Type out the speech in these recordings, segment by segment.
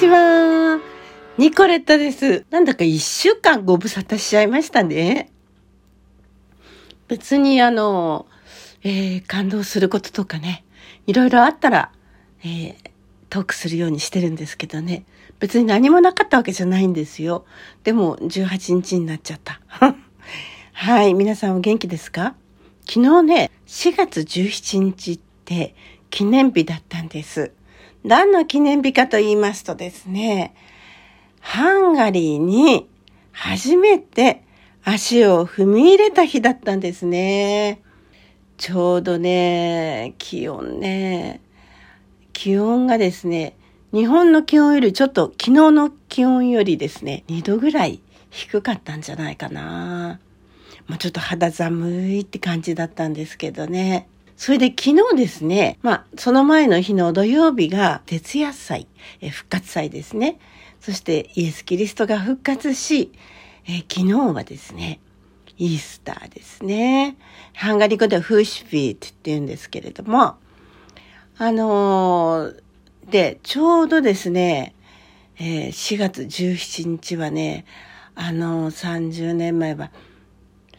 ちは。ニコレットです。なんだか一週間ご無沙汰しちゃいましたね。別にあの、えー、感動することとかね、いろいろあったら、えー、トークするようにしてるんですけどね。別に何もなかったわけじゃないんですよ。でも、18日になっちゃった。はい、皆さんお元気ですか？昨日ね、4月17日って記念日だったんです。何の記念日かと言いますとですね、ハンガリーに初めて足を踏み入れた日だったんですね。ちょうどね、気温ね、気温がですね、日本の気温よりちょっと昨日の気温よりですね、2度ぐらい低かったんじゃないかな。もうちょっと肌寒いって感じだったんですけどね。それで昨日ですね、まあ、その前の日の土曜日が徹夜祭、え復活祭ですね。そしてイエス・キリストが復活し、え昨日はですね、イースターですね。ハンガリー語ではフーシュフィートって言うんですけれども、あのー、で、ちょうどですね、えー、4月17日はね、あのー、30年前は、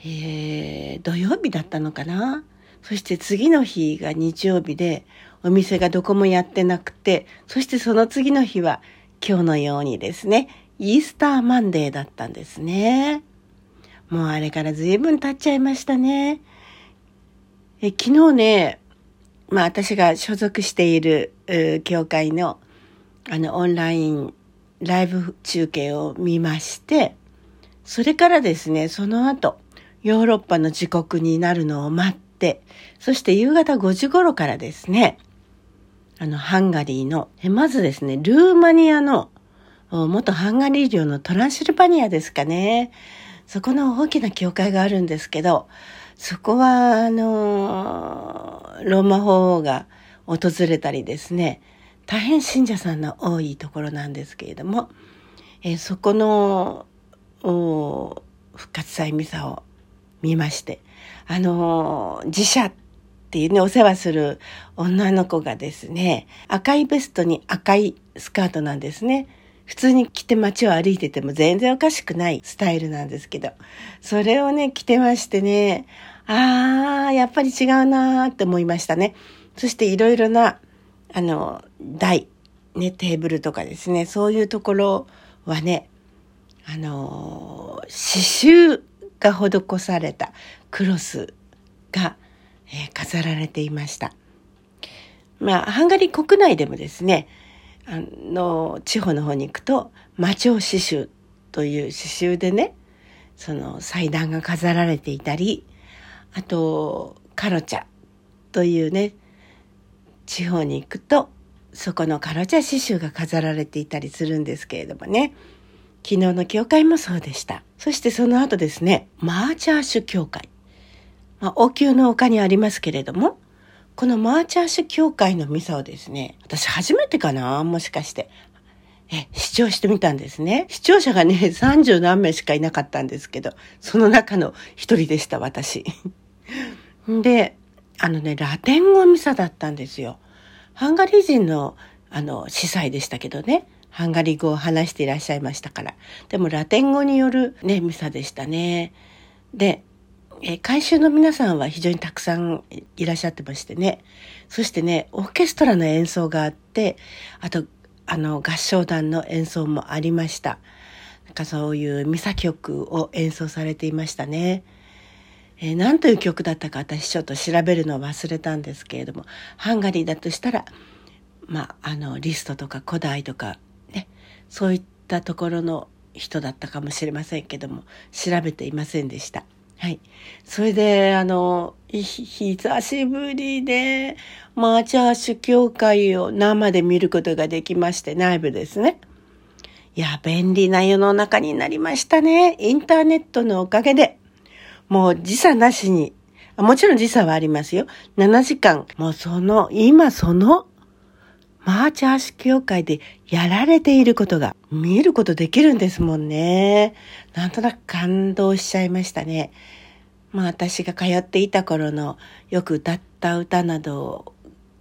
えー、土曜日だったのかなそして次の日が日曜日で、お店がどこもやってなくて、そしてその次の日は今日のようにですね、イースターマンデーだったんですね。もうあれから随分経っちゃいましたね。え昨日ね、まあ私が所属している教会のあのオンラインライブ中継を見まして、それからですね、その後、ヨーロッパの時刻になるのを待って、そして夕方5時頃からですね、あの、ハンガリーの、まずですね、ルーマニアの、元ハンガリー領のトランシルバニアですかね。そこの大きな教会があるんですけど、そこは、あの、ローマ法王が訪れたりですね、大変信者さんの多いところなんですけれども、えそこの、復活祭ミサを見まして、あの、自社っていうね、お世話する女の子がですね、赤いベストに赤いスカートなんですね。普通に着て街を歩いてても全然おかしくないスタイルなんですけど、それをね、着てましてね、あー、やっぱり違うなーって思いましたね。そしていろいろな、あの、台、ね、テーブルとかですね、そういうところはね、あの、刺繍が施されたクロスが、えー、飾られていました。まあ、ハンガリー国内でもですね、あの、地方の方に行くと、魔鳥刺繍という刺繍でね、その祭壇が飾られていたり、あと、カロチャというね、地方に行くと、そこのカロチャ刺繍が飾られていたりするんですけれどもね。昨日の教会もそうでした。そしてその後ですね、マーチャーシュ教会。まあ、王宮の丘にありますけれども、このマーチャーシュ教会のミサをですね、私初めてかなもしかして。え、視聴してみたんですね。視聴者がね、30何名しかいなかったんですけど、その中の一人でした、私。で、あのね、ラテン語ミサだったんですよ。ハンガリー人の、あの、司祭でしたけどね。ハンガリー語を話していらっしゃいましたから。でもラテン語によるね、ミサでしたね。で、え改修の皆さんは非常にたくさんいらっしゃってましてね。そしてね、オーケストラの演奏があって、あと、あの、合唱団の演奏もありました。なんかそういうミサ曲を演奏されていましたね。えー、何という曲だったか私ちょっと調べるのを忘れたんですけれども、ハンガリーだとしたら、まあ、あの、リストとか古代とか、そういったところの人だったかもしれませんけども、調べていませんでした。はい。それで、あの、久しぶりで、マーチャーシュ教会を生で見ることができまして、内部ですね。いや、便利な世の中になりましたね。インターネットのおかげで。もう時差なしに。もちろん時差はありますよ。7時間。もうその、今そのマーチャー式協会でやられていることが見えることできるんですもんね。なんとなく感動しちゃいましたね。まあ私が通っていた頃のよく歌った歌など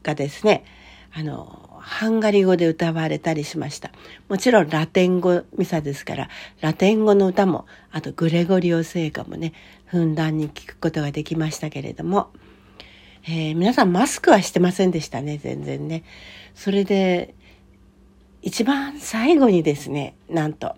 がですね、あの、ハンガリー語で歌われたりしました。もちろんラテン語ミサですから、ラテン語の歌も、あとグレゴリオ聖歌もね、ふんだんに聞くことができましたけれども、えー、皆さんマスクはしてませんでしたね、全然ね。それで、一番最後にですね、なんと、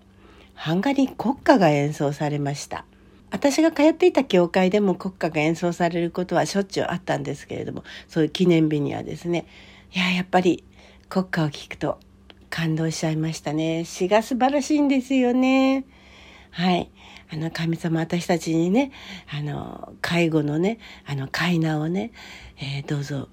ハンガリー国歌が演奏されました。私が通っていた教会でも国歌が演奏されることはしょっちゅうあったんですけれども、そういう記念日にはですね、いや、やっぱり国歌を聴くと感動しちゃいましたね。詩が素晴らしいんですよね。はい。あの、神様私たちにね、あの、介護のね、あの、階段をね、えー、どうぞ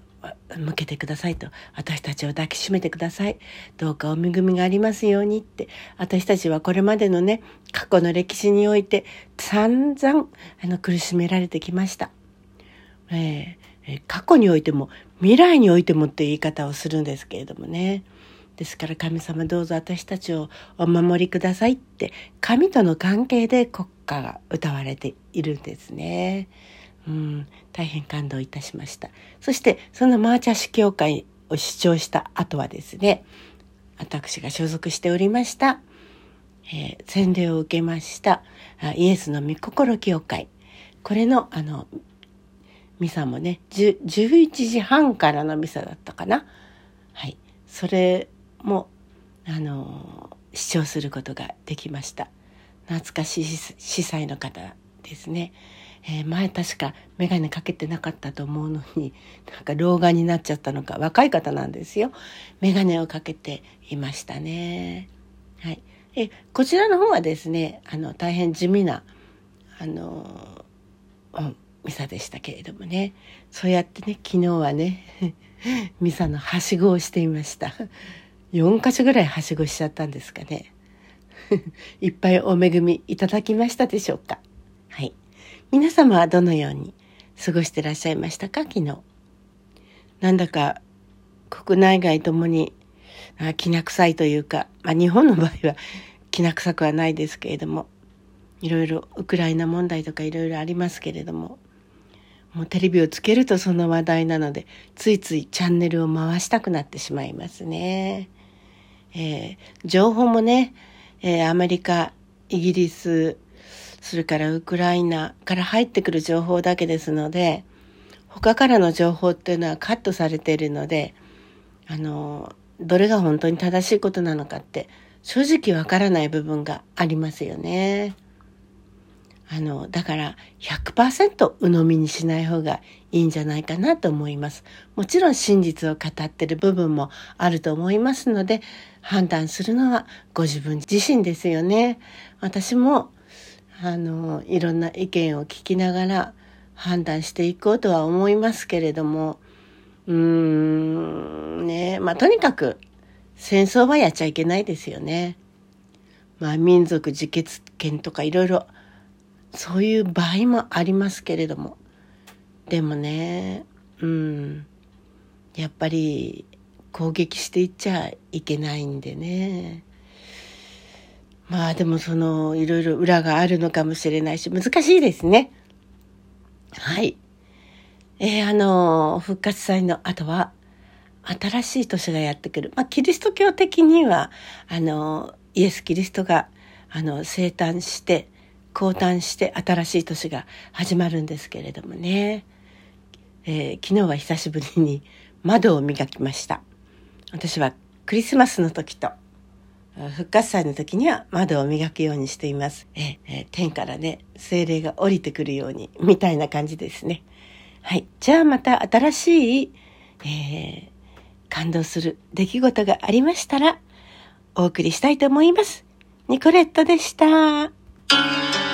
向けてくださいと。私たちを抱きしめてください。どうかお恵みがありますようにって。私たちはこれまでのね過去の歴史において散々あの苦しめられてきました、えー、過去においても未来においてもって言い方をするんですけれどもね。ですから神様どうぞ私たちをお守りくださいって神との関係で国歌が歌われているんですね。うん、大変感動いたしました。そしてそのマーチャー司教会を主張した後はですね、私が所属しておりました、えー、洗礼を受けましたイエスの御心教会。これのあの、ミサもね、11時半からのミサだったかな。はい。それも、あの、視聴することができました。懐かしい司祭の方ですね。えー、前確か眼鏡かけてなかったと思うのに なんか老眼になっちゃったのか若い方なんですよ眼鏡をかけていましたね。はい、えこちらの方はですねあの大変地味なあの、うん、ミサでしたけれどもねそうやってね昨日はね ミサのはしごをしていました4箇所ぐらいはしごしちゃったんですかね いっぱいお恵みいただきましたでしょうかはい皆様はどのように過ごしてらっしゃいましたか？昨日。なんだか国内外ともにきな臭いというか、まあ、日本の場合は きな臭くはないですけれどもいろいろウクライナ問題とかいろいろありますけれどももうテレビをつけるとその話題なのでついついチャンネルを回したくなってしまいますね。えー、情報もね、えー、アメリカイギリスそれからウクライナから入ってくる情報だけですので、他からの情報っていうのはカットされているので、あの、どれが本当に正しいことなのかって正直わからない部分がありますよね。あの、だから100%鵜呑みにしない方がいいんじゃないかなと思います。もちろん真実を語ってる部分もあると思いますので、判断するのはご自分自身ですよね。私もあのいろんな意見を聞きながら判断していこうとは思いますけれどもうーんねまあとにかく戦争はやっちゃいけないですよね。まあ民族自決権とかいろいろそういう場合もありますけれどもでもねうんやっぱり攻撃していっちゃいけないんでねまあでもそのいろいろ裏があるのかもしれないし難しいですね。はい。えー、あの復活祭の後は新しい年がやってくる。まあキリスト教的にはあのイエス・キリストがあの生誕して降誕して新しい年が始まるんですけれどもね、えー、昨日は久しぶりに窓を磨きました私はクリスマスの時と復活祭の時には窓を磨くようにしています。ええ天からね、精霊が降りてくるように、みたいな感じですね。はい。じゃあまた新しい、えー、感動する出来事がありましたら、お送りしたいと思います。ニコレットでした。